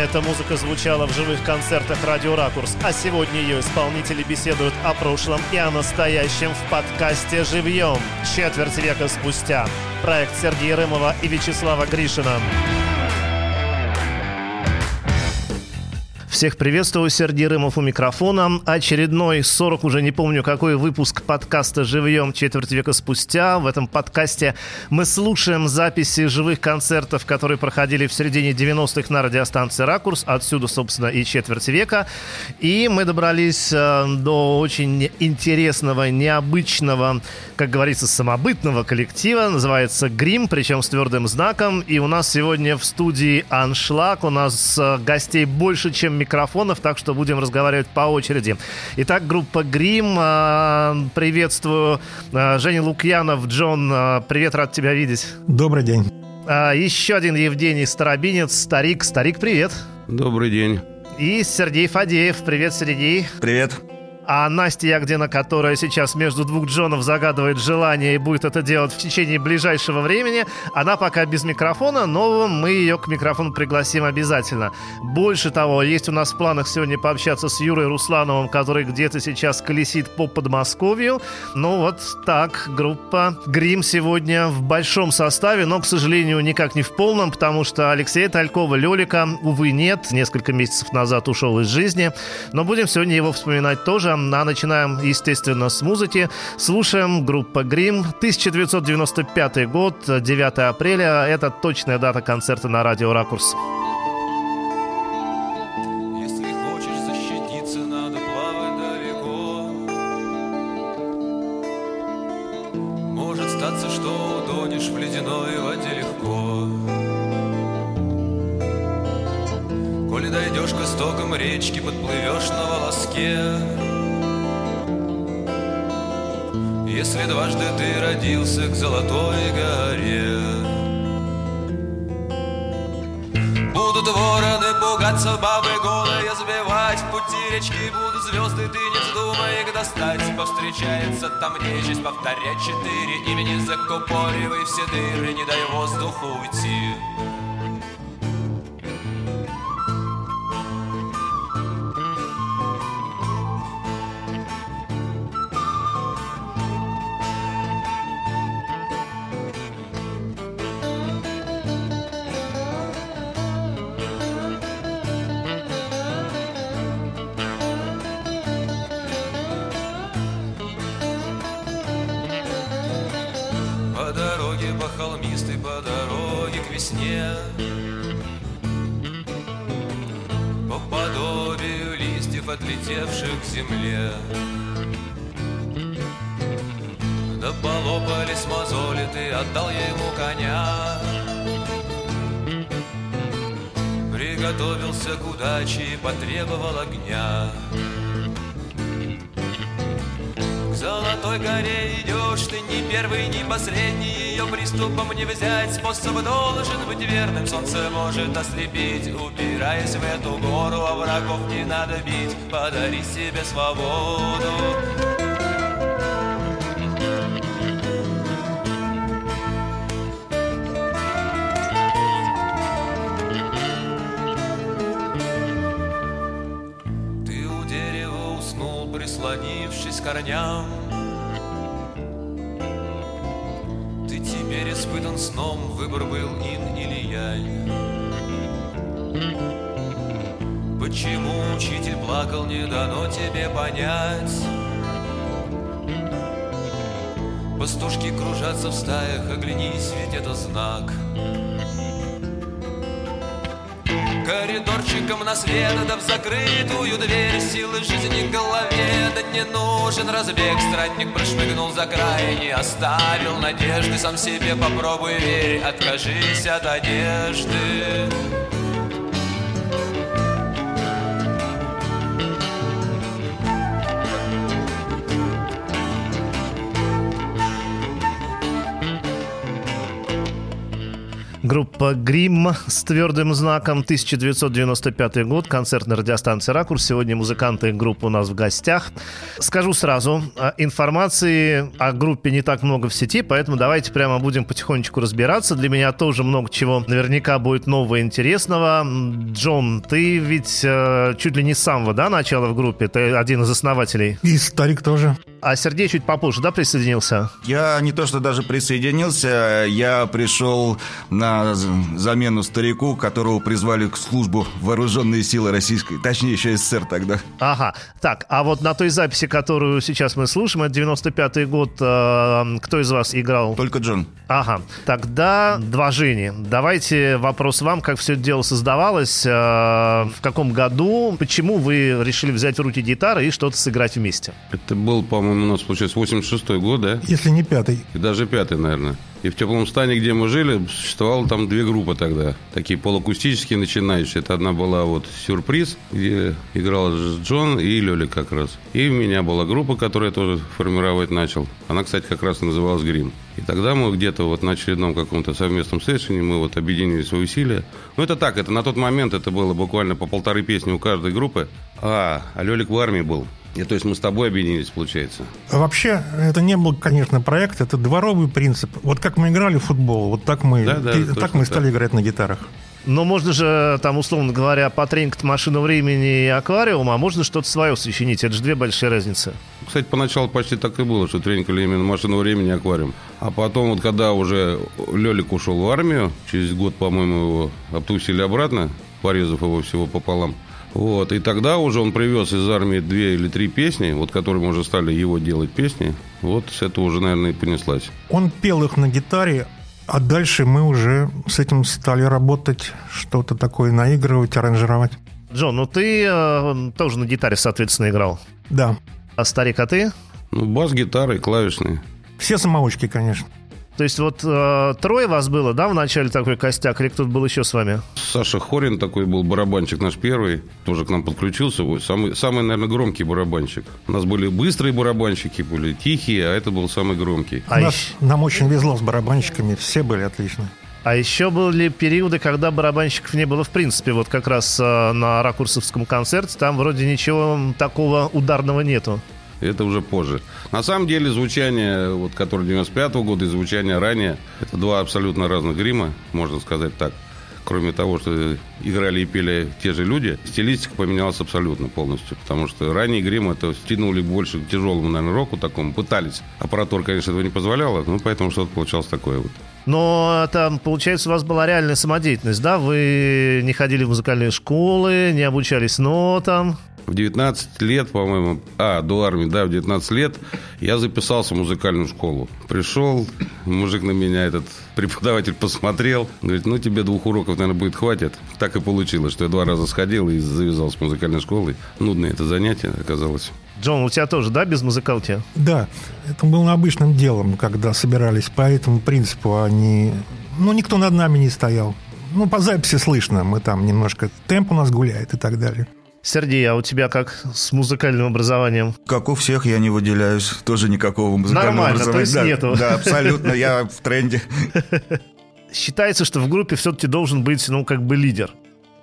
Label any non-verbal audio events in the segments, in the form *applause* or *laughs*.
Эта музыка звучала в живых концертах «Радио Ракурс», а сегодня ее исполнители беседуют о прошлом и о настоящем в подкасте «Живьем» четверть века спустя. Проект Сергея Рымова и Вячеслава Гришина. Всех приветствую, Сергей Рымов у микрофона. Очередной 40, уже не помню какой выпуск подкаста «Живьем» четверть века спустя. В этом подкасте мы слушаем записи живых концертов, которые проходили в середине 90-х на радиостанции «Ракурс». Отсюда, собственно, и четверть века. И мы добрались э, до очень интересного, необычного, как говорится, самобытного коллектива. Называется «Грим», причем с твердым знаком. И у нас сегодня в студии «Аншлаг». У нас э, гостей больше, чем микрофон микрофонов, так что будем разговаривать по очереди. Итак, группа Грим. А, приветствую. А, Женя Лукьянов, Джон, а, привет, рад тебя видеть. Добрый день. Еще один Евгений Старобинец, Старик. Старик, привет. Добрый день. И Сергей Фадеев. Привет, Сергей. Привет. А Настя Ягдина, которая сейчас между двух Джонов загадывает желание и будет это делать в течение ближайшего времени, она пока без микрофона, но мы ее к микрофону пригласим обязательно. Больше того, есть у нас в планах сегодня пообщаться с Юрой Руслановым, который где-то сейчас колесит по Подмосковью. Ну вот так, группа Грим сегодня в большом составе, но, к сожалению, никак не в полном, потому что Алексея Талькова, Лелика, увы, нет. Несколько месяцев назад ушел из жизни. Но будем сегодня его вспоминать тоже. А начинаем, естественно, с музыки. Слушаем группа Грим. 1995 год, 9 апреля. Это точная дата концерта на радио «Ракурс». дойдешь ты отдал ему коня. Приготовился к удаче и потребовал огня. К золотой горе идешь, ты не первый, не последний, ее приступом не взять. Способ должен быть верным, солнце может ослепить, упираясь в эту гору, а врагов не надо бить, подари себе свободу. К корням, испытан сном, выбор был ин или янь. Почему учитель плакал, не дано тебе понять? Пастушки кружатся в стаях, оглянись, ведь это знак — Коридорчиком на свет, да в закрытую дверь. Силы жизни в голове, да не нужен разбег. Странник прошмыгнул за край, не оставил надежды. Сам себе попробуй верь, откажись от одежды Группа «Грим» с твердым знаком 1995 год, концерт на радиостанции «Ракурс». Сегодня музыканты группы у нас в гостях. Скажу сразу, а, информации о группе не так много в сети, поэтому давайте прямо будем потихонечку разбираться. Для меня тоже много чего наверняка будет нового и интересного. Джон, ты ведь э, чуть ли не с самого да, начала в группе, ты один из основателей. И старик тоже. А Сергей чуть попозже, да, присоединился? Я не то что даже присоединился, я пришел на замену старику, которого призвали к службу вооруженные силы российской, точнее еще СССР тогда. Ага, так, а вот на той записи, которую сейчас мы слушаем, это 95-й год, э, кто из вас играл? Только Джон. Ага, тогда два Жени. Давайте вопрос вам, как все это дело создавалось, э, в каком году, почему вы решили взять в руки гитары и что-то сыграть вместе? Это был, по-моему, у нас, получается, 86-й год, да? Если не пятый. И даже пятый, наверное. И в теплом стане, где мы жили, существовало там две группы тогда. Такие полуакустические начинающие. Это одна была вот «Сюрприз», где играл Джон и Лёля как раз. И у меня была группа, которую я тоже формировать начал. Она, кстати, как раз называлась «Грим». И тогда мы где-то вот на очередном каком-то совместном сессионе мы вот объединили свои усилия. Ну, это так, это на тот момент это было буквально по полторы песни у каждой группы. А, а Лёлик в армии был. И то есть мы с тобой объединились, получается. Вообще, это не был, конечно, проект, это дворовый принцип. Вот как мы играли в футбол, вот так мы, Да, да, и- точно так мы стали так. играть на гитарах. Но можно же, там, условно говоря, потренькать машину времени и аквариум, а можно что-то свое сочинить. Это же две большие разницы. Кстати, поначалу почти так и было, что тренькали именно машину времени и аквариум. А потом, вот когда уже Лелик ушел в армию, через год, по-моему, его обтусили обратно, порезав его всего пополам. Вот, и тогда уже он привез из армии две или три песни, вот которые мы уже стали его делать песни. Вот с этого уже, наверное, и понеслась. Он пел их на гитаре, а дальше мы уже с этим стали работать, что-то такое наигрывать, аранжировать. Джон, ну ты э, тоже на гитаре, соответственно, играл. Да. А старик, а ты? Ну, бас, гитара и клавишные. Все самоучки, конечно. То есть вот э, трое вас было, да, в начале такой костяк, или кто-то был еще с вами? Саша Хорин такой был барабанщик наш первый, тоже к нам подключился. Самый, самый, наверное, громкий барабанщик. У нас были быстрые барабанщики, были тихие, а это был самый громкий. А У нас- ещё- нам очень везло с барабанщиками, все были отличные. А еще были периоды, когда барабанщиков не было в принципе. Вот как раз э, на ракурсовском концерте там вроде ничего такого ударного нету. Это уже позже. На самом деле звучание, вот, которое 95 года, и звучание ранее, это два абсолютно разных грима, можно сказать так. Кроме того, что играли и пели те же люди, стилистика поменялась абсолютно полностью. Потому что ранний грим это стянули больше к тяжелому, наверное, року такому. Пытались. Аппаратура, конечно, этого не позволяла, но поэтому что-то получалось такое вот. Но там, получается, у вас была реальная самодеятельность, да? Вы не ходили в музыкальные школы, не обучались нотам. В 19 лет, по-моему, а, до армии, да, в 19 лет я записался в музыкальную школу. Пришел, мужик на меня, этот преподаватель посмотрел, говорит, ну, тебе двух уроков, наверное, будет хватит. Так и получилось, что я два раза сходил и завязал с музыкальной школой. Нудное это занятие оказалось. Джон, у тебя тоже, да, без музыкалки? Да, это было обычным делом, когда собирались по этому принципу, они... Ну, никто над нами не стоял. Ну, по записи слышно, мы там немножко... Темп у нас гуляет и так далее. Сергей, а у тебя как с музыкальным образованием? Как у всех, я не выделяюсь. Тоже никакого музыкального Нормально, то образования. есть да, нету. Да, абсолютно. Я в тренде. *laughs* Считается, что в группе все-таки должен быть, ну, как бы лидер.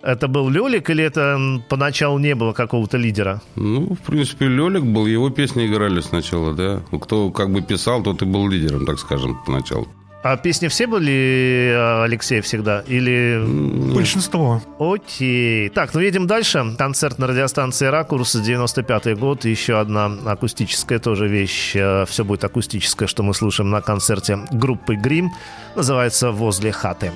Это был Лёлик или это поначалу не было какого-то лидера? Ну, в принципе, Лелик был, его песни играли сначала, да. Кто как бы писал, тот и был лидером, так скажем, поначалу. А песни все были э, Алексей всегда? Или... Большинство. Окей. Так, ну едем дальше. Концерт на радиостанции «Ракурс», 95-й год. Еще одна акустическая тоже вещь. Все будет акустическое, что мы слушаем на концерте группы «Грим». Называется «Возле хаты».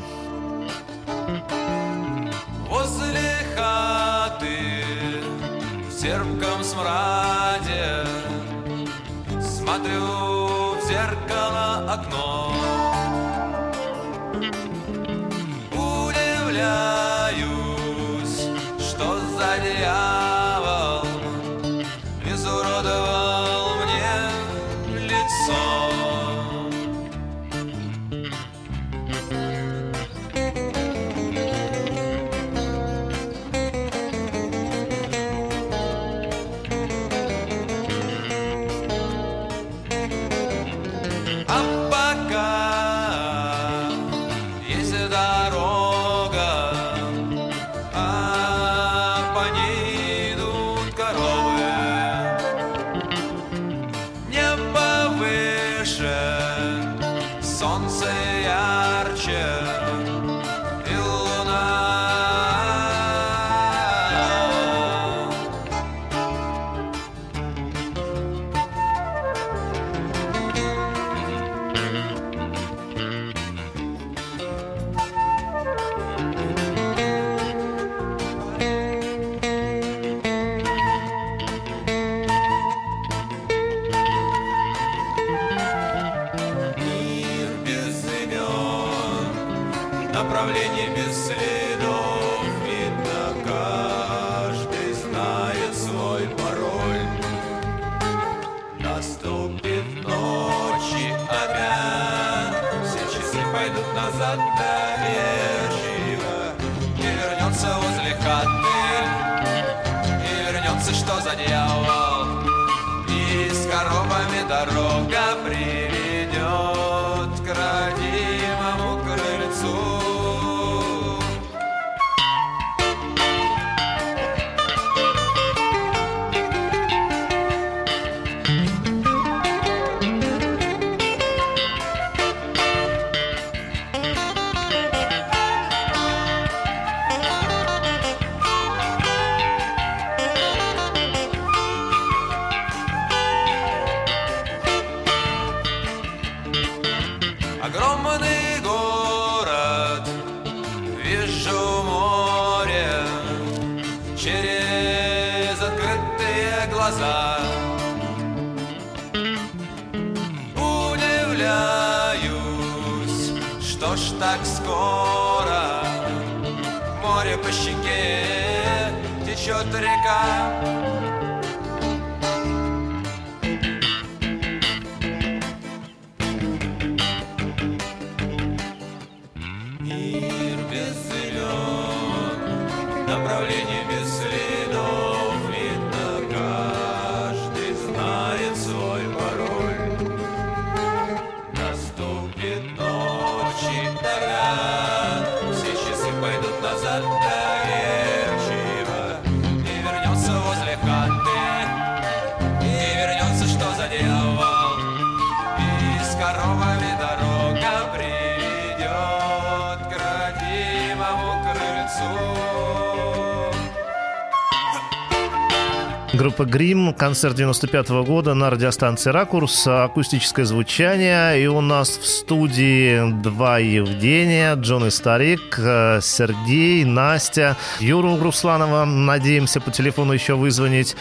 Группа Грим, концерт 95 года на радиостанции «Ракурс», акустическое звучание. И у нас в студии два Евгения, Джон и Старик, э, Сергей, Настя, Юру Русланова, надеемся по телефону еще вызвонить.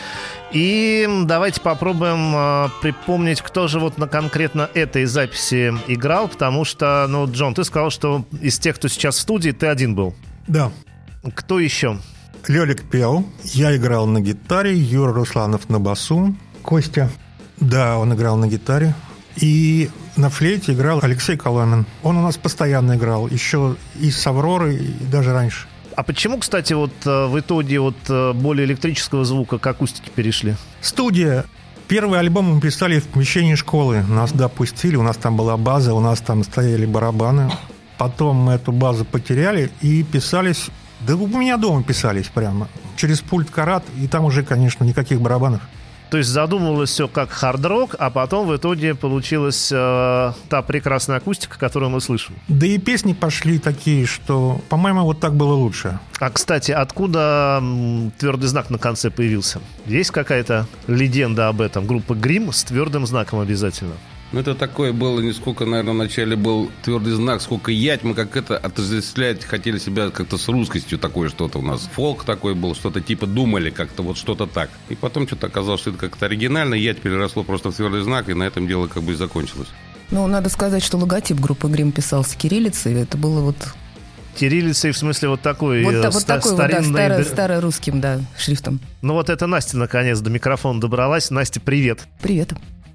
И давайте попробуем э, припомнить, кто же вот на конкретно этой записи играл, потому что, ну, Джон, ты сказал, что из тех, кто сейчас в студии, ты один был. Да. Кто еще? Лелик пел, я играл на гитаре, Юра Русланов на басу, Костя, да, он играл на гитаре, и на флейте играл Алексей Коломин. Он у нас постоянно играл, еще и с «Авророй», и даже раньше. А почему, кстати, вот э, в итоге вот э, более электрического звука к акустике перешли? Студия. Первый альбом мы писали в помещении школы. Нас допустили, у нас там была база, у нас там стояли барабаны. Потом мы эту базу потеряли и писались... Да у меня дома писались прямо. Через пульт карат, и там уже, конечно, никаких барабанов. То есть задумывалось все как хард-рок, а потом в итоге получилась э, та прекрасная акустика, которую мы слышим. Да и песни пошли такие, что, по-моему, вот так было лучше. А, кстати, откуда твердый знак на конце появился? Есть какая-то легенда об этом? Группа Грим с твердым знаком обязательно. Ну, это такое было, не сколько, наверное, вначале был твердый знак, сколько ять. Мы как это отождествлять хотели себя как-то с русскостью такое что-то у нас. Фолк такой был, что-то типа думали как-то вот что-то так. И потом что-то оказалось, что это как-то оригинально. Ять переросло просто в твердый знак, и на этом дело как бы и закончилось. Ну, надо сказать, что логотип группы Грим писался кириллицей. Это было вот, Кириллицей в смысле вот такой, вот, э, вот ста- такой вот, да, старо- старорусским, да, шрифтом. Ну вот это Настя наконец до микрофона добралась. Настя, привет. Привет.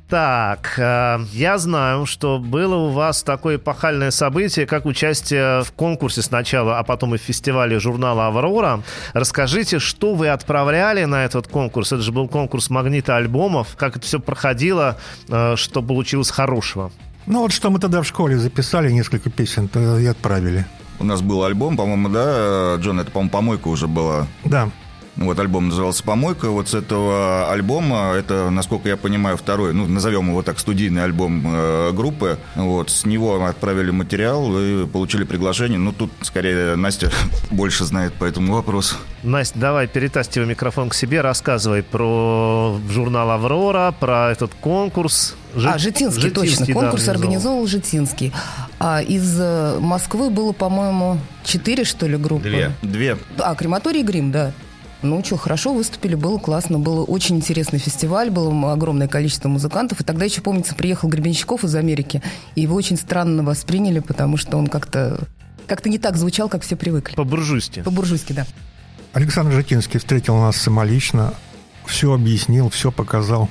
Так, э, я знаю, что было у вас такое эпохальное событие, как участие в конкурсе сначала, а потом и в фестивале журнала «Аврора». Расскажите, что вы отправляли на этот конкурс? Это же был конкурс магнита альбомов. Как это все проходило, э, что получилось хорошего? Ну вот что мы тогда в школе записали, несколько песен, и отправили. У нас был альбом, по-моему, да, Джон, это, по-моему, «Помойка» уже была. Да. Вот альбом назывался «Помойка». Вот с этого альбома, это, насколько я понимаю, второй, ну, назовем его так, студийный альбом э, группы. Вот, с него мы отправили материал и получили приглашение. Ну, тут, скорее, Настя *laughs* больше знает по этому вопросу. Настя, давай перетаскивай микрофон к себе, рассказывай про журнал «Аврора», про этот конкурс. Жи- А, Житинский, точно. да, Конкурс организовал. организовал Житинский. А из э, Москвы было, по-моему, четыре, что ли, группы? Две. Две. А, крематорий и грим, да. Ну что, хорошо выступили, было классно, был очень интересный фестиваль, было огромное количество музыкантов. И тогда еще, помнится, приехал Гребенщиков из Америки, и его очень странно восприняли, потому что он как-то Как-то не так звучал, как все привыкли. По-буржуйски. По-буржуйски, да. Александр Жакинский встретил нас самолично, все объяснил, все показал.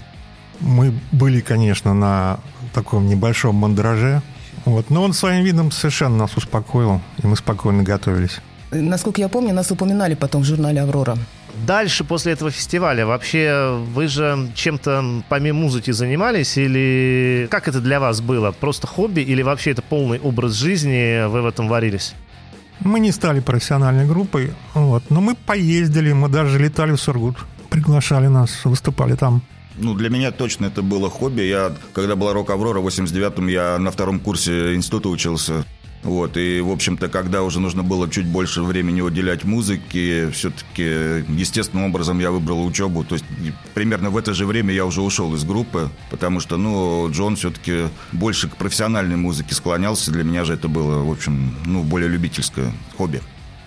Мы были, конечно, на таком небольшом мандраже, вот, но он своим видом совершенно нас успокоил, и мы спокойно готовились. Насколько я помню, нас упоминали потом в журнале «Аврора». Дальше, после этого фестиваля, вообще вы же чем-то помимо музыки занимались? Или как это для вас было? Просто хобби или вообще это полный образ жизни, вы в этом варились? Мы не стали профессиональной группой, вот, но мы поездили, мы даже летали в Сургут, приглашали нас, выступали там. Ну, для меня точно это было хобби. Я, когда была «Рок-Аврора» в 89-м, я на втором курсе института учился. Вот, и, в общем-то, когда уже нужно было чуть больше времени уделять музыке, все-таки естественным образом я выбрал учебу. То есть примерно в это же время я уже ушел из группы, потому что, ну, Джон все-таки больше к профессиональной музыке склонялся. Для меня же это было, в общем, ну, более любительское хобби.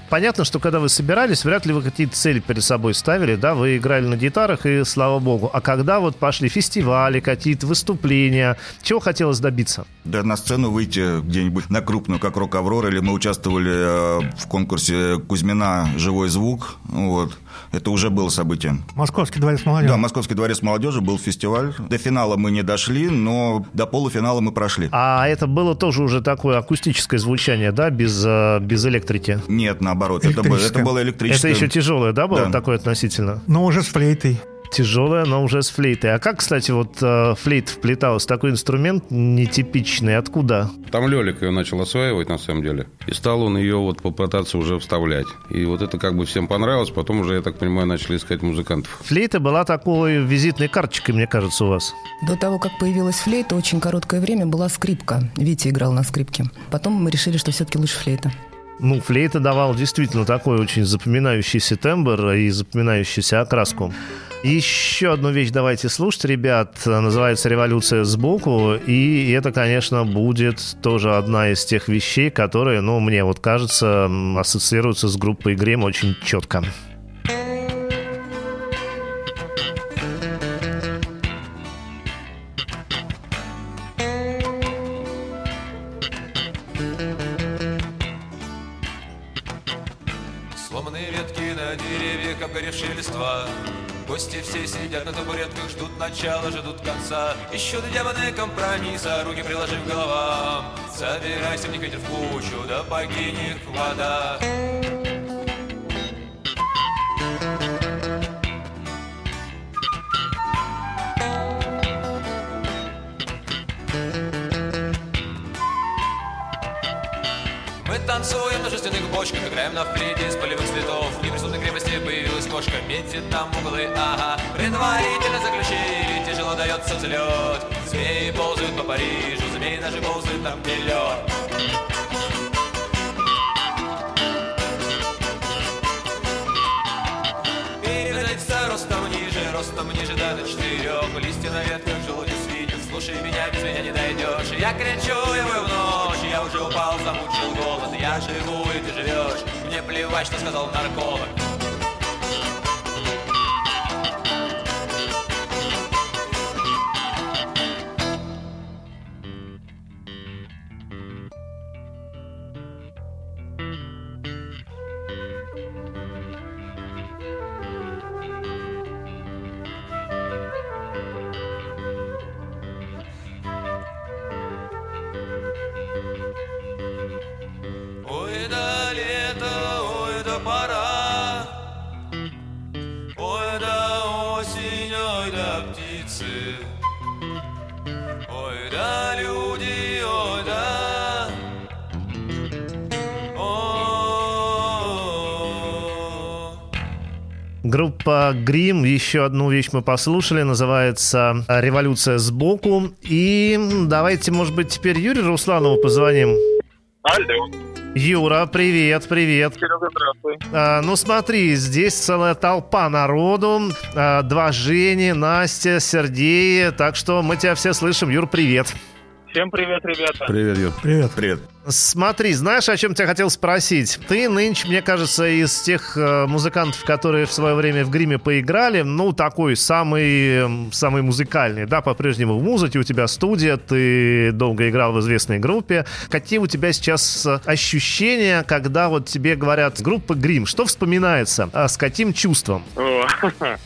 Понятно, что когда вы собирались, вряд ли вы какие-то цели перед собой ставили, да, вы играли на гитарах, и слава богу. А когда вот пошли фестивали, какие-то выступления, чего хотелось добиться? Да, на сцену выйти где-нибудь на крупную, как «Рок Аврора», или мы участвовали э, в конкурсе Кузьмина «Живой звук», вот. Это уже было событием. Московский дворец молодежи. Да, Московский дворец молодежи был фестиваль. До финала мы не дошли, но до полуфинала мы прошли. А это было тоже уже такое акустическое звучание, да, без, э, без электрики? Нет, наоборот, это было, это было электрическое. Это еще тяжелое, да, было Да. такое относительно? Но уже с флейтой. Тяжелая, но уже с флейтой. А как, кстати, вот э, флейт вплеталась? Такой инструмент нетипичный. Откуда? Там Лелик ее начал осваивать, на самом деле. И стал он ее вот попытаться уже вставлять. И вот это как бы всем понравилось. Потом уже, я так понимаю, начали искать музыкантов. Флейта была такой визитной карточкой, мне кажется, у вас. До того, как появилась флейта, очень короткое время была скрипка. Витя играл на скрипке. Потом мы решили, что все-таки лучше флейта. Ну, флейта давал действительно такой очень запоминающийся тембр и запоминающуюся окраску. Еще одну вещь давайте слушать, ребят. Называется «Революция сбоку». И это, конечно, будет тоже одна из тех вещей, которые, ну, мне вот кажется, ассоциируются с группой Грим очень четко. Мне ветер в кучу, да погинет вода кричу его в ночь. Я уже упал, замучил голод. Я живу, и ты живешь. Мне плевать, что сказал нарколог Группа Грим, еще одну вещь мы послушали, называется «Революция сбоку». И давайте, может быть, теперь Юрию Русланову позвоним. Алло, Юра, привет, привет. Серега, здравствуй. А, ну смотри, здесь целая толпа народу, а, два Жени, Настя, Сергей, так что мы тебя все слышим. Юр, привет. Всем привет, ребята. Привет, Юр. Привет. Привет. Смотри, знаешь, о чем тебя хотел спросить? Ты нынче, мне кажется, из тех э, музыкантов, которые в свое время в гриме поиграли, ну, такой самый, самый музыкальный, да, по-прежнему в музыке, у тебя студия, ты долго играл в известной группе. Какие у тебя сейчас э, ощущения, когда вот тебе говорят группа грим? Что вспоминается? А с каким чувством? *laughs*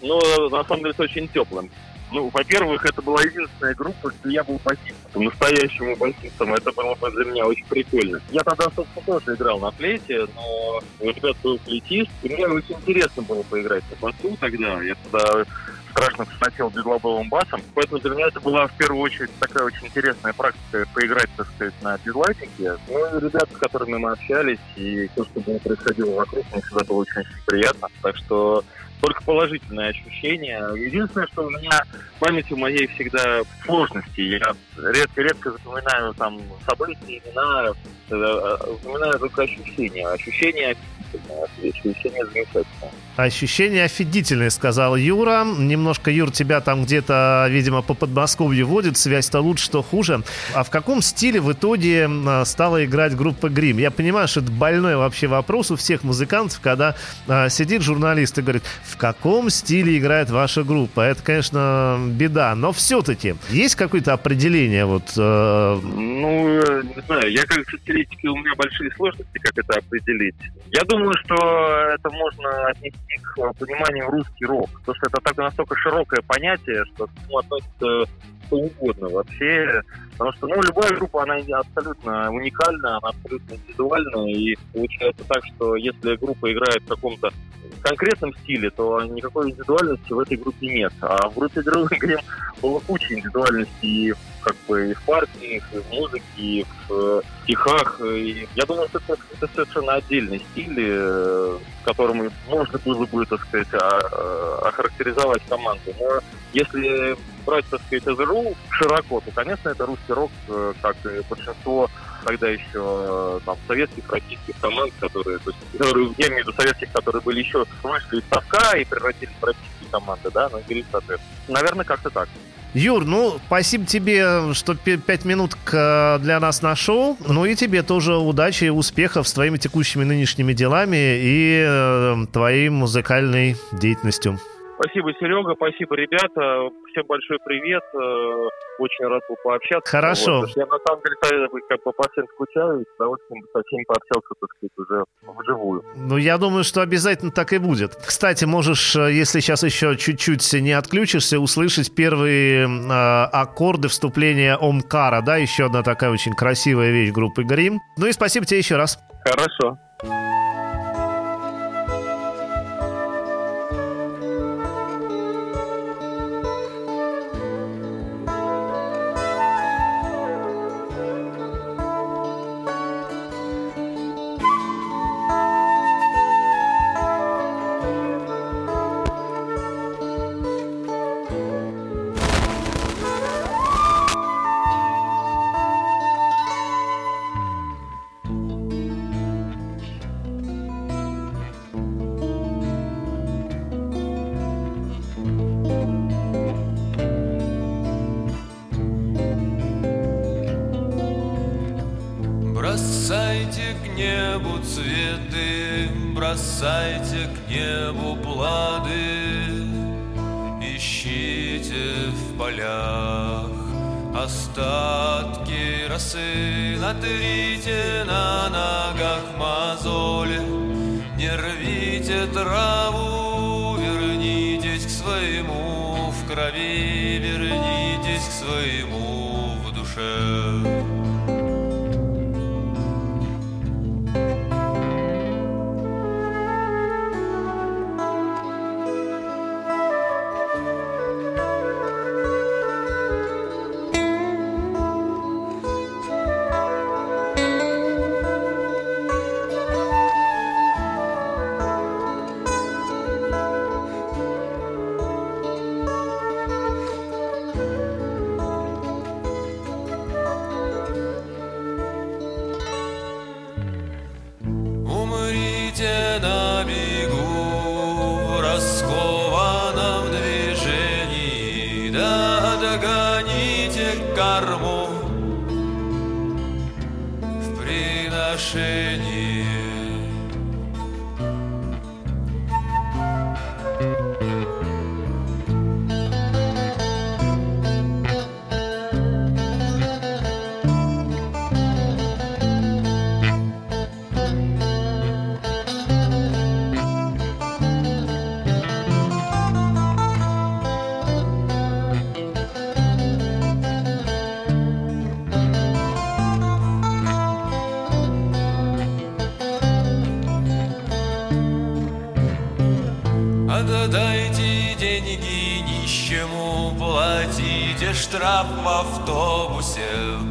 Ну, на самом деле, с очень теплым. Ну, во-первых, это была единственная группа, где я был басистом, настоящим басистом. Это было бы для меня очень прикольно. Я тогда, собственно, тоже играл на флейте, но у ребят был флейтист, и мне очень интересно было поиграть на басу тогда. Я тогда страшно фанател безлобовым басом. Поэтому для меня это была в первую очередь такая очень интересная практика поиграть, так сказать, на безлайтинге. Ну и ребята, с которыми мы общались, и то, что было происходило вокруг, мне всегда было очень-очень приятно. Так что только положительные ощущения. Единственное, что у меня в памяти моей всегда сложности. Я редко-редко запоминаю там события, имена, э, э, запоминаю только ощущения. Ощущения офигительные, ощущения замечательные. Ощущение офигительное, сказал Юра. Немножко, Юр, тебя там где-то, видимо, по Подмосковью водит. Связь-то лучше, что хуже. А в каком стиле в итоге м, стала играть группа Грим? Я понимаю, что это больной вообще вопрос у всех музыкантов, когда а, сидит журналист и говорит, в каком стиле играет ваша группа? Это, конечно, беда. Но все-таки есть какое-то определение? Вот, э, Ну, э, не знаю, я как со стилистикой, у меня большие сложности, как это определить. Я думаю, что это можно отнести к э, пониманию русский рок, потому что это так настолько широкое понятие, что к нему относится что угодно вообще. Потому что, ну, любая группа, она абсолютно уникальна, она абсолютно индивидуальна, и получается так, что если группа играет в каком-то конкретном стиле, то никакой индивидуальности в этой группе нет. А в группе Грим Грим было куча индивидуальности и как бы и в партиях, и в музыке, и в э, стихах. И я думаю, что это, это совершенно отдельный стиль, э, которым можно было бы, так сказать, а- а- охарактеризовать команду. Но если брать, так сказать, a rule широко, то, конечно, это русский рок, э, как и большинство тогда еще э, там советских, российских команд, которые, то есть, которые, я имею в виду советских, которые были еще вышли из совка и превратились в российские команды, да, ну, и соответственно. Наверное, как-то так. Юр, ну, спасибо тебе, что пять минут к- для нас нашел. Ну и тебе тоже удачи и успехов с твоими текущими нынешними делами и э, твоей музыкальной деятельностью. Спасибо, Серега, спасибо, ребята. Всем большой привет. э, Очень рад был пообщаться. Хорошо. Вот. Я на самом деле как бы по всем скучаю и с удовольствием со всеми пообщался, так сказать, уже вживую. Ну, я думаю, что обязательно так и будет. Кстати, можешь, э, если сейчас еще чуть-чуть не отключишься, услышать первые э, аккорды вступления Омкара, да, еще одна такая очень красивая вещь группы Грим. Ну и спасибо тебе еще раз. Хорошо. Полях. Остатки росы, натрите на ногах мозоли, не рвите траву, вернитесь к своему в крови, вернитесь к своему штраф в автобусе,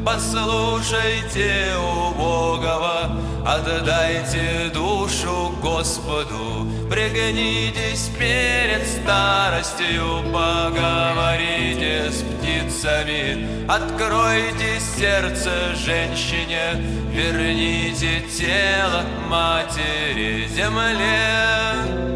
послушайте убогого, отдайте душу Господу, пригнитесь перед старостью, поговорите с птицами, откройте сердце женщине, верните тело матери земле.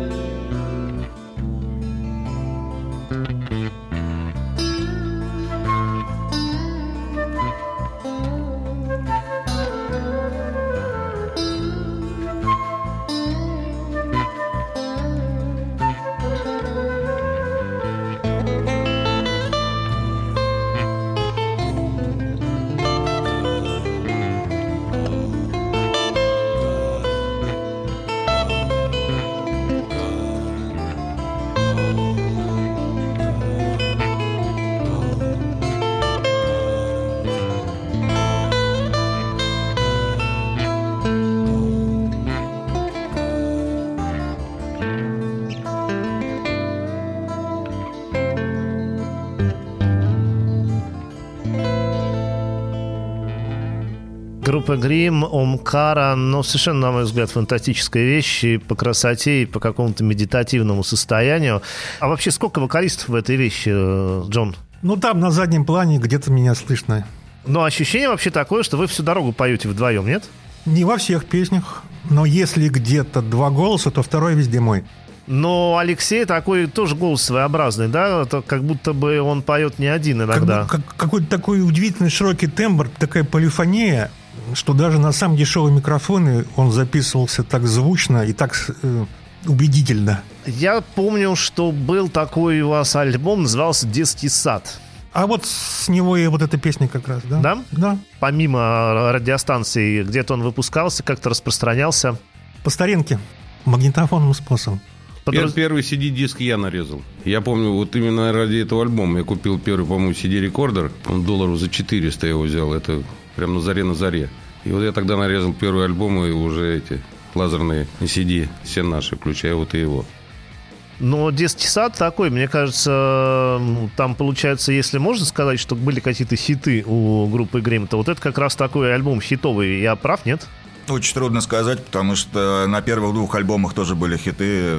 Группа Грим, Омкара, ну, совершенно, на мой взгляд, фантастическая вещь и по красоте, и по какому-то медитативному состоянию. А вообще, сколько вокалистов в этой вещи, э, Джон? Ну, там на заднем плане где-то меня слышно. Но ощущение вообще такое, что вы всю дорогу поете вдвоем, нет? Не во всех песнях, но если где-то два голоса, то второй везде мой. Но Алексей такой тоже голос своеобразный, да? Это как будто бы он поет не один иногда. Как, как, какой-то такой удивительный широкий тембр, такая полифония, что даже на самом дешевые микрофоны он записывался так звучно и так э, убедительно. Я помню, что был такой у вас альбом, назывался «Детский сад». А вот с него и вот эта песня как раз, да? Да? Да. Помимо радиостанции, где-то он выпускался, как-то распространялся. По старинке, магнитофонным способом. Пер, первый CD-диск я нарезал. Я помню, вот именно ради этого альбома я купил первый, по-моему, CD-рекордер. Он долларов за 400 я его взял. Это прям на заре на заре. И вот я тогда нарезал первый альбом и уже эти лазерные CD, все наши, включая вот и его. Но детский сад такой, мне кажется, там получается, если можно сказать, что были какие-то хиты у группы Грим, то вот это как раз такой альбом хитовый. Я прав, нет? Очень трудно сказать, потому что на первых двух альбомах тоже были хиты.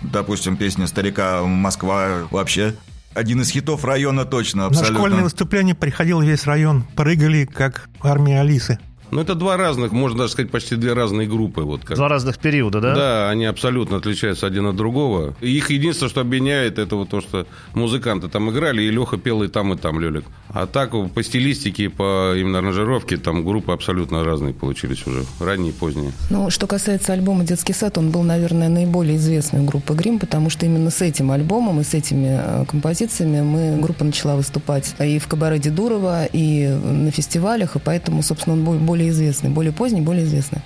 Допустим, песня «Старика Москва» вообще один из хитов района точно, абсолютно. На школьное выступление приходил весь район. Прыгали, как армия Алисы. Ну, это два разных, можно даже сказать, почти две разные группы. Вот как. Два разных периода, да? Да, они абсолютно отличаются один от другого. Их единственное, что объединяет, это вот то, что музыканты там играли, и Леха пел и там, и там, Лелик. А так, по стилистике, по именно аранжировке, там группы абсолютно разные получились уже, ранние и поздние. Ну, что касается альбома «Детский сад», он был, наверное, наиболее известной группой «Грим», потому что именно с этим альбомом и с этими э, композициями мы, группа начала выступать и в Кабаре Дедурова, и на фестивалях, и поэтому, собственно, он более известный, более поздний, более известный.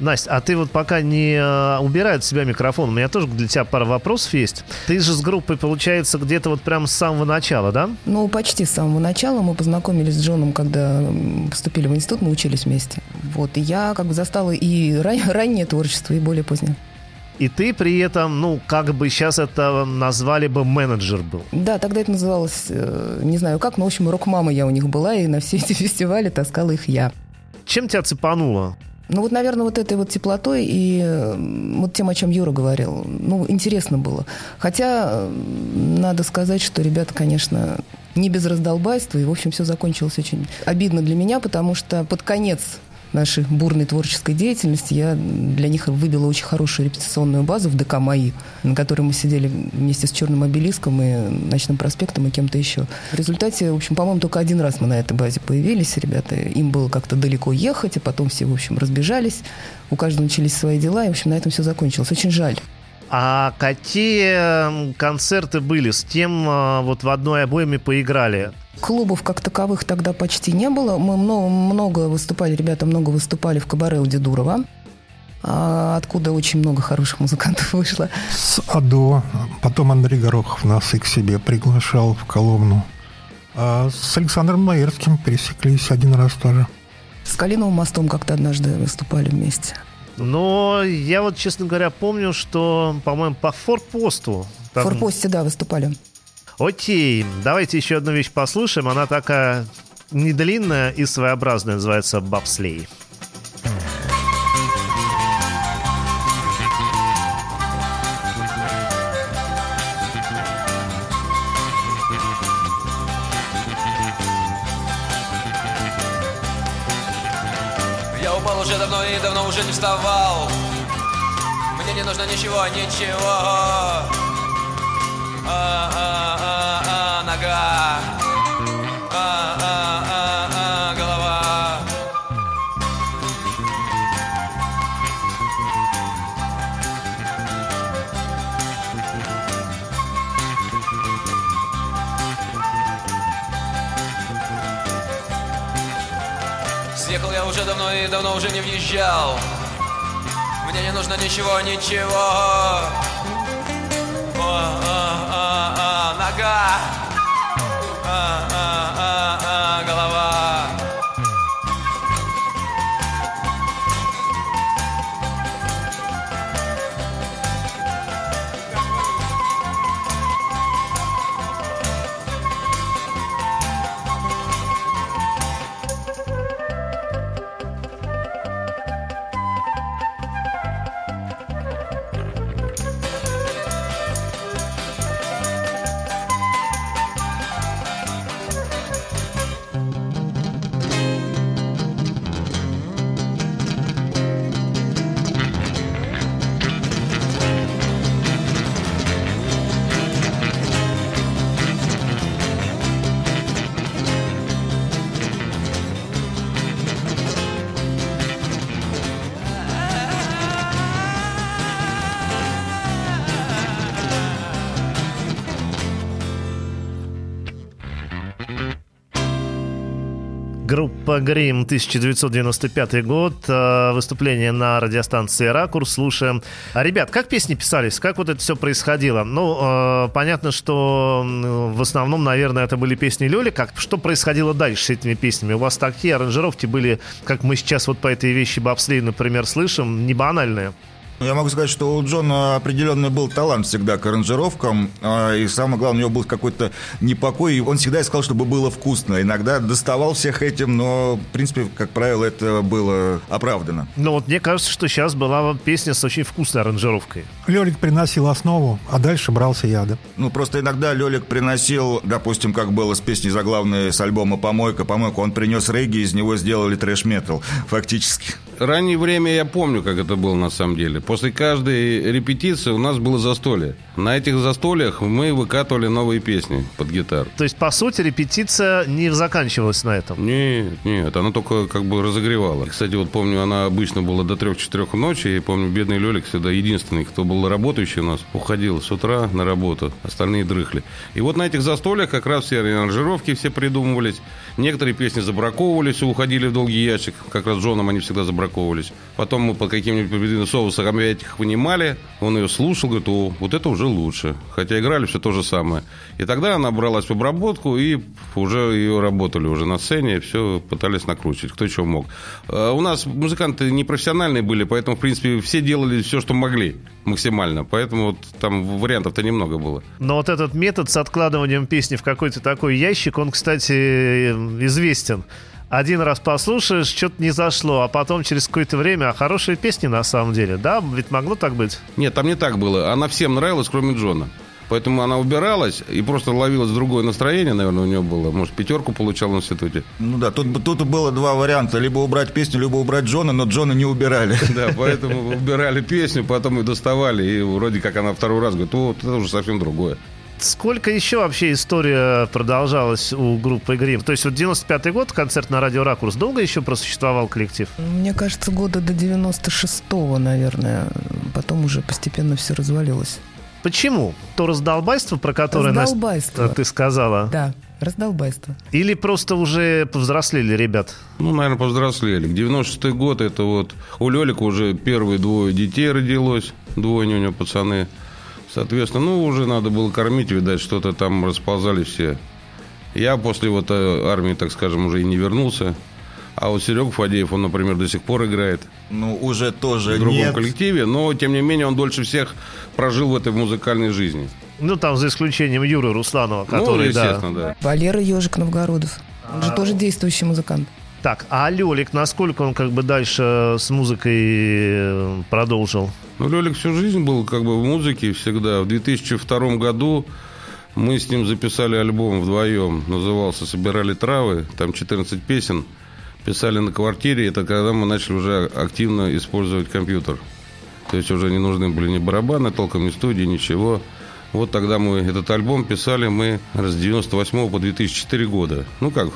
Настя, а ты вот пока не э, убирай от себя микрофон, у меня тоже для тебя пара вопросов есть. Ты же с группой, получается, где-то вот прям с самого начала, да? Ну, почти с самого начала. Мы познакомились с Джоном, когда поступили в институт, мы учились вместе. Вот, и я как бы застала и ран- *laughs* раннее творчество, и более позднее. И ты при этом, ну, как бы сейчас это назвали бы менеджер был. Да, тогда это называлось, э, не знаю как, но, в общем, рок-мама я у них была, и на все *laughs* эти фестивали таскала их я. Чем тебя цепануло? Ну вот, наверное, вот этой вот теплотой и вот тем, о чем Юра говорил. Ну, интересно было. Хотя, надо сказать, что ребята, конечно, не без раздолбайства, и, в общем, все закончилось очень обидно для меня, потому что под конец нашей бурной творческой деятельности я для них выбила очень хорошую репетиционную базу в ДК МАИ, на которой мы сидели вместе с Черным обелиском и Ночным проспектом и кем-то еще. В результате, в общем, по-моему, только один раз мы на этой базе появились, ребята. Им было как-то далеко ехать, а потом все, в общем, разбежались. У каждого начались свои дела, и, в общем, на этом все закончилось. Очень жаль. А какие концерты были? С кем а, вот в одной обойме поиграли? Клубов как таковых тогда почти не было. Мы много, много выступали, ребята много выступали в кабаре у Дедурова, а, откуда очень много хороших музыкантов вышло. С АДО. Потом Андрей Горохов нас и к себе приглашал в Коломну. А с Александром Маерским пересеклись один раз тоже. С Калиновым мостом как-то однажды выступали вместе. Но я вот, честно говоря, помню, что, по-моему, по форпосту... В форпосте, да, выступали. Окей, давайте еще одну вещь послушаем. Она такая недлинная и своеобразная, называется «Бобслей». Вставал. Мне не нужно ничего, ничего. А, а, а, а, Нога. А, а, а, а, Голова. Съехал я уже давно и давно уже не въезжал Мне не нужно ничего, ничего. О, а, а, а, Нога. А, а, а, Группа Грим, 1995 год, э, выступление на радиостанции «Ракурс», слушаем. А, ребят, как песни писались? Как вот это все происходило? Ну, э, понятно, что в основном, наверное, это были песни Лёли. Как, что происходило дальше с этими песнями? У вас такие аранжировки были, как мы сейчас вот по этой вещи Бобслей, например, слышим, не банальные. Ну, Я могу сказать, что у Джона определенный был талант всегда к аранжировкам, а, и самое главное, у него был какой-то непокой, и он всегда искал, чтобы было вкусно. Иногда доставал всех этим, но, в принципе, как правило, это было оправдано. Но вот мне кажется, что сейчас была песня с очень вкусной аранжировкой. Лёлик приносил основу, а дальше брался я, да. Ну, просто иногда Лёлик приносил, допустим, как было с песней заглавной с альбома «Помойка», «Помойка», он принес регги, из него сделали трэш-метал, фактически. Раннее время я помню, как это было на самом деле. После каждой репетиции у нас было застолье. На этих застольях мы выкатывали новые песни под гитару. То есть, по сути, репетиция не заканчивалась на этом. Нет, нет, она только как бы разогревала. Кстати, вот помню, она обычно была до 3-4 ночи, и помню, бедный Лёлик всегда единственный, кто был работающий у нас, уходил с утра на работу, остальные дрыхли. И вот на этих застольях как раз все аранжировки все придумывались. Некоторые песни забраковывались и уходили в долгий ящик. Как раз Джоном они всегда забраковывались. Потом мы под каким-нибудь соусом опять их вынимали. Он ее слушал, говорит, о, вот это уже лучше. Хотя играли все то же самое. И тогда она бралась в обработку, и уже ее работали уже на сцене, все пытались накручивать, кто что мог. А У нас музыканты не профессиональные были, поэтому, в принципе, все делали все, что могли максимально. Поэтому вот там вариантов-то немного было. Но вот этот метод с откладыванием песни в какой-то такой ящик, он, кстати, известен. Один раз послушаешь, что-то не зашло, а потом через какое-то время, а хорошие песни на самом деле, да? Ведь могло так быть? Нет, там не так было. Она всем нравилась, кроме Джона. Поэтому она убиралась и просто ловилось другое настроение, наверное, у нее было. Может, пятерку получал в институте. Ну да, тут, тут было два варианта. Либо убрать песню, либо убрать Джона, но Джона не убирали. *laughs* Да, поэтому убирали песню, потом ее доставали, и вроде как она второй раз говорит, о, это уже совсем другое. Сколько еще вообще история продолжалась у группы Грим? То есть вот 95-й год, концерт на радио «Ракурс», долго еще просуществовал коллектив? Мне кажется, года до 96-го, наверное. Потом уже постепенно все развалилось. Почему? То раздолбайство, про которое Настя, Раздолбайство. ты сказала? Да, раздолбайство. Или просто уже повзрослели ребят? Ну, наверное, повзрослели. 96-й год, это вот у Лелика уже первые двое детей родилось, двойня у него пацаны. Соответственно, ну, уже надо было кормить, видать, что-то там расползались все. Я после вот э, армии, так скажем, уже и не вернулся. А вот Серега Фадеев, он, например, до сих пор играет Ну, уже тоже в другом нет. коллективе, но, тем не менее, он дольше всех прожил в этой музыкальной жизни. Ну, там, за исключением Юры Русланова, который, ну, да. естественно, да. Валера Ежик Новгородов. Он же тоже действующий музыкант. Так, а Лёлик, насколько он как бы дальше с музыкой э, продолжил? Ну, Лёлик всю жизнь был как бы в музыке всегда. В 2002 году мы с ним записали альбом вдвоем. Назывался «Собирали травы». Там 14 песен. Писали на квартире. Это когда мы начали уже активно использовать компьютер. То есть уже не нужны были ни барабаны, толком ни студии, ничего. Вот тогда мы этот альбом писали мы с 98 по 2004 года. Ну как,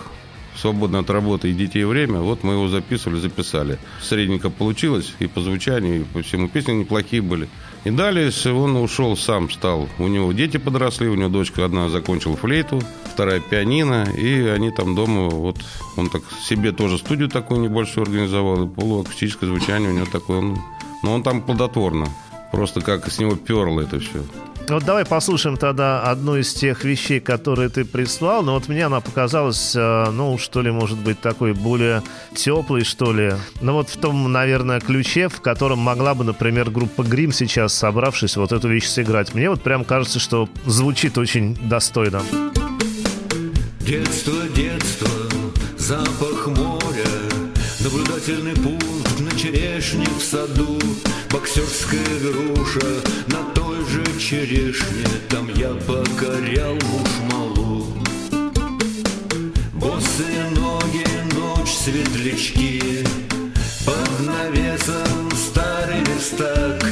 свободно от работы и детей время, вот мы его записывали, записали. Средненько получилось и по звучанию, и по всему. Песни неплохие были. И далее он ушел сам, стал. У него дети подросли, у него дочка одна закончила флейту, вторая пианино, и они там дома, вот он так себе тоже студию такую небольшую организовал, и полуакустическое звучание у него такое. Он, но он там плодотворно. Просто как с него перло это все. Вот давай послушаем тогда одну из тех вещей, которые ты прислал. Но вот мне она показалась, э, ну, что ли, может быть, такой более теплой, что ли. Ну, вот в том, наверное, ключе, в котором могла бы, например, группа Грим сейчас, собравшись, вот эту вещь сыграть. Мне вот прям кажется, что звучит очень достойно. Детство, детство, запах моря, наблюдательный пункт на черешне в саду, боксерская груша на той же черешне, там я покорял мушмалу. Босые ноги, ночь, светлячки, под навесом старый верстак,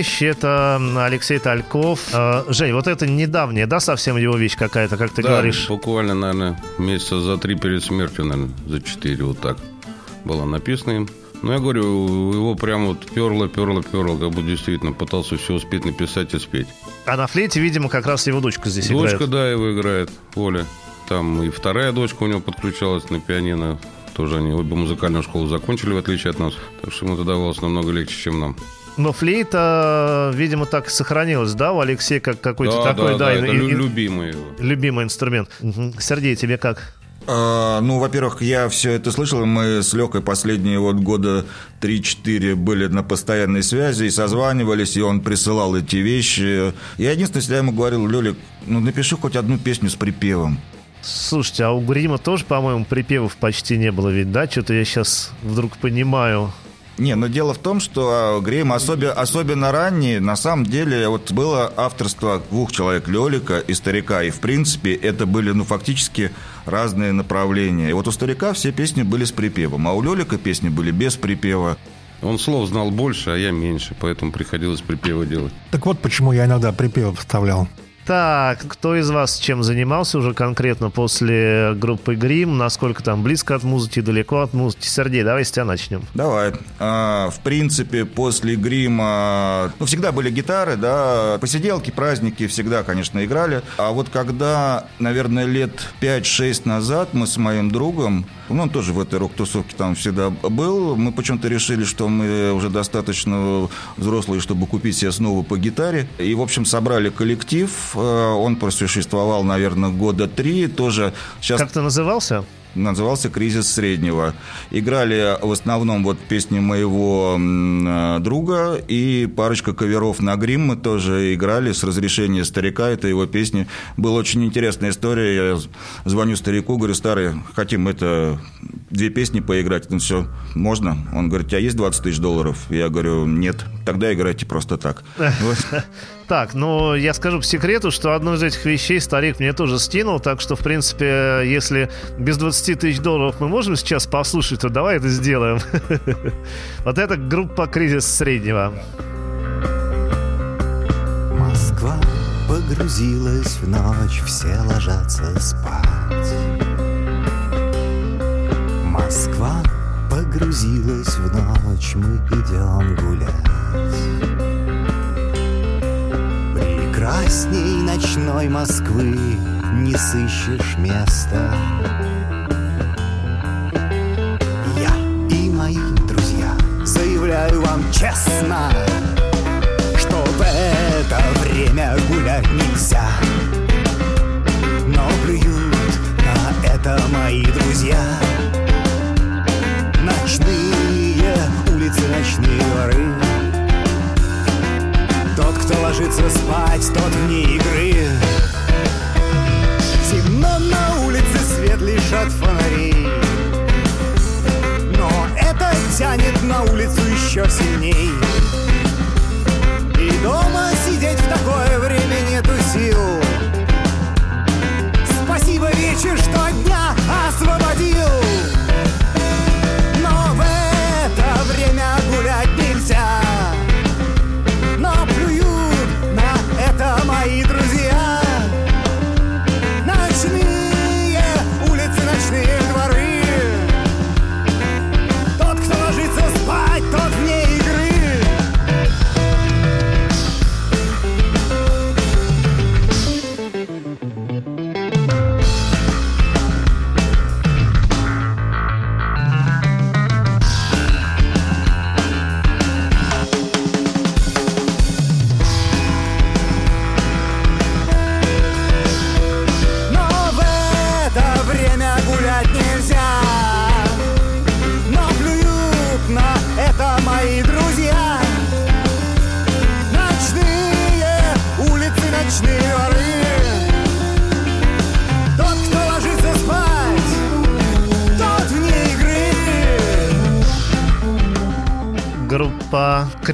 вещь. Это Алексей Тальков. Э, Жень, вот это недавняя, да, совсем его вещь какая-то, как ты Да, говоришь? буквально, наверное, месяца за три перед смертью, наверное, за четыре вот так было написано им. Но я говорю, его прям вот перло, перло, перло, как бы действительно пытался все успеть написать и спеть. А на флейте, видимо, как раз его дочка здесь Дочка, играет. да, его играет, Оля. Там и вторая дочка у него подключалась на пианино. Тоже они обе музыкальную школу закончили, в отличие от нас. Так что ему это давалось намного легче, чем нам. Но флейта, видимо, так и сохранилась, да, у Алексея, как какой-то да, такой, да, да, да, и- это и- лю- любимый его. любимый инструмент. Мгм. Сергей, тебе как? А, ну, во-первых, я все это слышал. Мы с Лёкой последние вот года 3-4 были на постоянной связи и созванивались, и он присылал эти вещи. Я единственное всегда ему говорил, Лёлик, ну напиши хоть одну песню с припевом. Слушайте, а у Грима тоже, по-моему, припевов почти не было ведь, да? Что-то я сейчас вдруг понимаю. Не, но дело в том, что а, грим особенно, особенно ранний, на самом деле, вот было авторство двух человек, Лелика и Старика, и в принципе это были, ну, фактически разные направления. И вот у Старика все песни были с припевом, а у Лелика песни были без припева. Он слов знал больше, а я меньше, поэтому приходилось припевы делать. Так вот почему я иногда припевы вставлял. Так, кто из вас чем занимался уже конкретно после группы Грим? Насколько там близко от музыки, далеко от музыки? Сергей, давай с тебя начнем. Давай. А, в принципе, после грима, ну, всегда были гитары, да, посиделки, праздники всегда, конечно, играли. А вот когда, наверное, лет 5-6 назад мы с моим другом, ну, он тоже в этой рок-тусовке там всегда был, мы почему-то решили, что мы уже достаточно взрослые, чтобы купить себе снова по гитаре. И, в общем, собрали коллектив, он просуществовал, наверное, года три. Тоже сейчас... Как ты назывался? назывался «Кризис среднего». Играли в основном вот песни моего э, друга и парочка каверов на грим мы тоже играли с разрешения старика. Это его песни. Была очень интересная история. Я звоню старику, говорю, старый, хотим это две песни поиграть. Ну все, можно? Он говорит, у тебя есть 20 тысяч долларов? Я говорю, нет. Тогда играйте просто так. *laughs* Так, ну, я скажу по секрету, что одну из этих вещей старик мне тоже скинул, так что, в принципе, если без 20 тысяч долларов мы можем сейчас послушать, то давай это сделаем. *laughs* Вот это группа «Кризис среднего». Москва погрузилась в ночь, все ложатся спать. Москва погрузилась в ночь, мы идем гулять. Прекрасней ночной Москвы не сыщешь места. Я и мои друзья заявляю вам честно, что в это время гулять нельзя. Но плюют на это мои друзья. Ночные улицы, ночные дворы. Кто ложится спать, тот вне игры. Темно на улице, свет лишь от фонарей. Но это тянет на улицу еще сильней. И дома сидеть в такое время нету сил. Спасибо, вечер, что дня освободил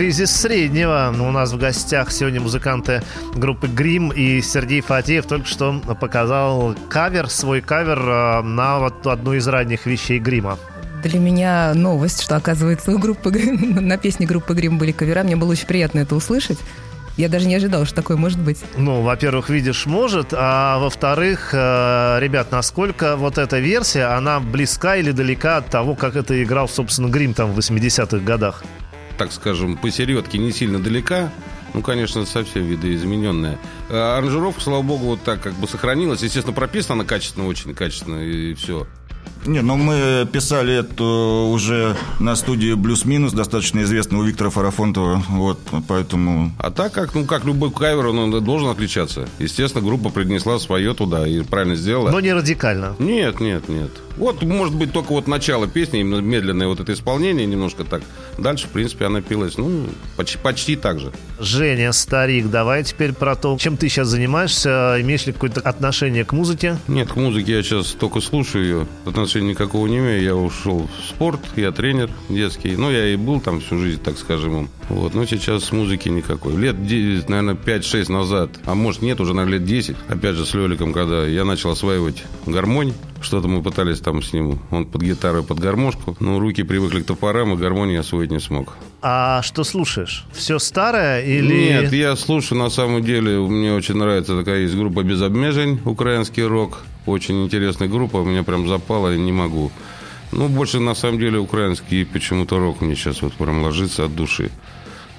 «Кризис среднего». У нас в гостях сегодня музыканты группы «Грим» и Сергей Фатеев только что показал кавер, свой кавер э, на вот одну из ранних вещей «Грима» для меня новость, что, оказывается, у группы *laughs* на песне группы Грим были кавера. Мне было очень приятно это услышать. Я даже не ожидал, что такое может быть. Ну, во-первых, видишь, может, а во-вторых, э, ребят, насколько вот эта версия, она близка или далека от того, как это играл, собственно, Грим там в 80-х годах? Так скажем, посередке не сильно далека. Ну, конечно, совсем видоизмененная. А аранжировка, слава богу, вот так как бы сохранилась. Естественно, прописана она качественно, очень качественно, и все. Не, но мы писали это уже на студии «Блюс-минус», достаточно известного Виктора Фарафонтова, вот, поэтому... А так как, ну, как любой кавер, он должен отличаться. Естественно, группа принесла свое туда и правильно сделала. Но не радикально. Нет, нет, нет. Вот, может быть, только вот начало песни, именно медленное вот это исполнение, немножко так. Дальше, в принципе, она пилась, ну, почти, почти так же. Женя, старик, давай теперь про то, чем ты сейчас занимаешься. Имеешь ли какое-то отношение к музыке? Нет, к музыке я сейчас только слушаю ее. Отношения никакого не имею. Я ушел в спорт, я тренер детский. Ну, я и был там всю жизнь, так скажем. Вот. Но сейчас музыки никакой. Лет, 10, наверное, 5-6 назад, а может нет, уже, наверное, лет 10, опять же, с Леликом, когда я начал осваивать гармонь, что-то мы пытались там с ним, он под гитару, под гармошку, но руки привыкли к топорам, и гармонии освоить не смог. А что слушаешь? Все старое или... Нет, я слушаю, на самом деле, мне очень нравится такая есть группа «Без обмежень», украинский рок. Очень интересная группа, меня прям запала, я не могу. Ну, больше, на самом деле, украинский почему-то рок мне сейчас вот прям ложится от души.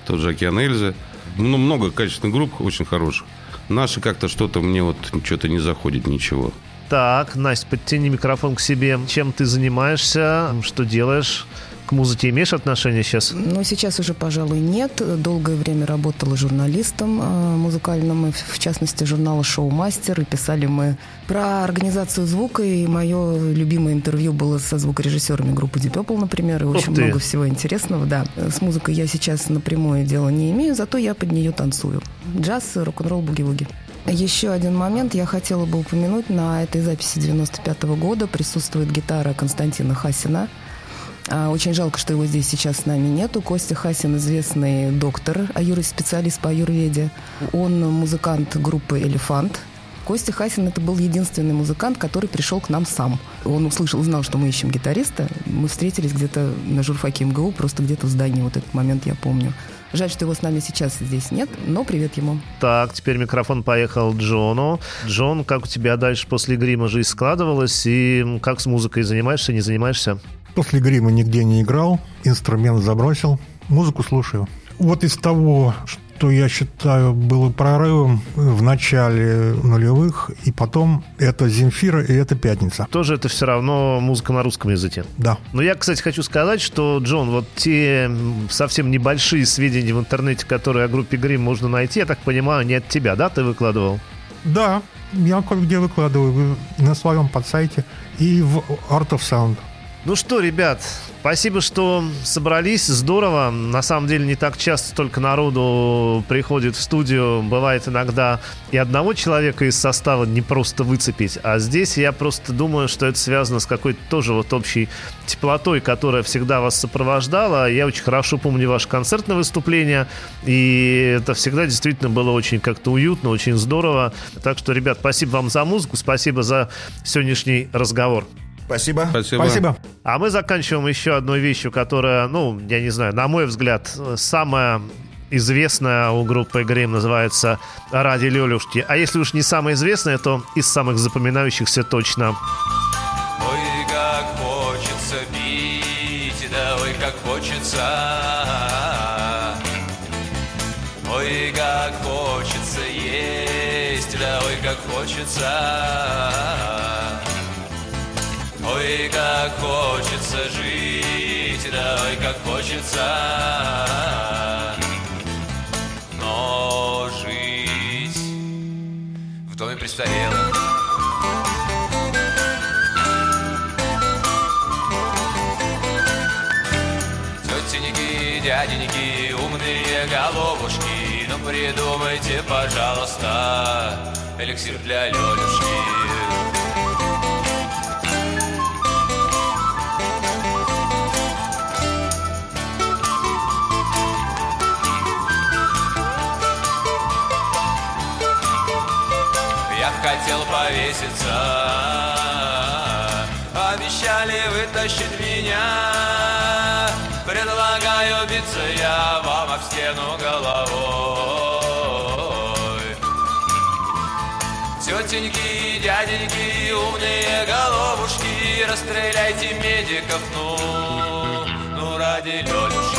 Тот же «Океан Эльзы». Ну, много качественных групп, очень хороших. Наши как-то что-то мне вот что-то не заходит, ничего. Так, Настя, подтяни микрофон к себе. Чем ты занимаешься? Что делаешь? К музыке имеешь отношение сейчас? Но сейчас уже, пожалуй, нет. Долгое время работала журналистом э, музыкальным, в частности, журнала «Шоу-мастер». И писали мы про организацию звука. И мое любимое интервью было со звукорежиссерами группы Purple, например. И очень ты. много всего интересного, да. С музыкой я сейчас напрямую дела не имею, зато я под нее танцую. Джаз, рок-н-ролл, буги-вуги. Еще один момент я хотела бы упомянуть. На этой записи 95 года присутствует гитара Константина Хасина. А, Очень жалко, что его здесь сейчас с нами нету. Костя Хасин известный доктор, аюр- специалист по аюрведе. Он музыкант группы «Элефант». Костя Хасин это был единственный музыкант, который пришел к нам сам. Он услышал, узнал, что мы ищем гитариста. Мы встретились где-то на журфаке МГУ, просто где-то в здании. Вот этот момент я помню. Жаль, что его с нами сейчас здесь нет, но привет ему. Так, теперь микрофон поехал Джону. Джон, как у тебя дальше после грима жизнь складывалась? И как с музыкой занимаешься, не занимаешься? После грима нигде не играл, инструмент забросил, музыку слушаю. Вот из того, что я считаю было прорывом в начале нулевых, и потом это «Земфира» и это «Пятница». Тоже это все равно музыка на русском языке. Да. Но я, кстати, хочу сказать, что, Джон, вот те совсем небольшие сведения в интернете, которые о группе Грим можно найти, я так понимаю, не от тебя, да, ты выкладывал? Да, я кое-где выкладываю на своем подсайте и в Art of Sound. Ну что, ребят, спасибо, что собрались. Здорово. На самом деле не так часто столько народу приходит в студию. Бывает иногда и одного человека из состава не просто выцепить. А здесь я просто думаю, что это связано с какой-то тоже вот общей теплотой, которая всегда вас сопровождала. Я очень хорошо помню ваше концертное выступление. И это всегда действительно было очень как-то уютно, очень здорово. Так что, ребят, спасибо вам за музыку, спасибо за сегодняшний разговор. Спасибо. Спасибо. Спасибо. А мы заканчиваем еще одной вещью, которая, ну, я не знаю, на мой взгляд, самая известная у группы Грим называется «Ради Лелюшки». А если уж не самая известная, то из самых запоминающихся точно. Ой, как хочется пить, да ой, как хочется. Ой, как хочется есть, да ой, как хочется. Ой, как хочется жить, да ой, как хочется. Но жить в доме престарелых. Тетеньки, дяденьки, умные головушки. Ну придумайте, пожалуйста, эликсир для Лёлюшки Вытащить меня. Предлагаю биться я вам об стену головой. Тетеньки, дяденьки, умные головушки Расстреляйте медиков, ну, ну ради Лёлюшки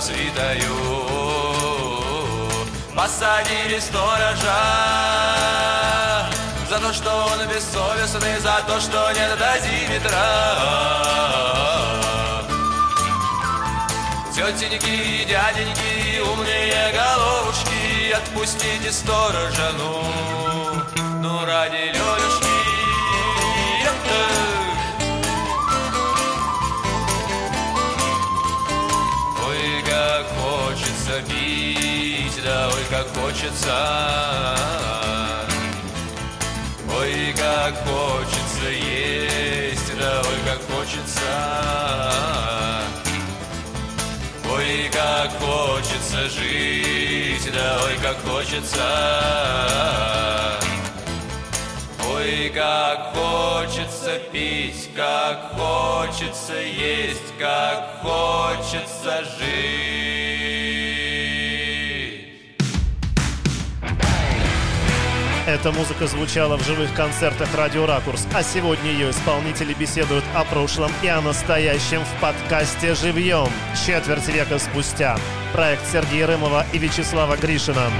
Свитою Посадили сторожа За то, что он бессовестный За то, что нет дозиметра Тетеньки, дяденьки, умные головушки Отпустите сторожа, ну, ну ради Лёлюшки как хочется. Ой, как хочется есть, да ой, как хочется. Ой, как хочется жить, да ой, как хочется. Ой, как хочется пить, как хочется есть, как хочется жить. Эта музыка звучала в живых концертах «Радио Ракурс», а сегодня ее исполнители беседуют о прошлом и о настоящем в подкасте «Живьем» четверть века спустя. Проект Сергея Рымова и Вячеслава Гришина.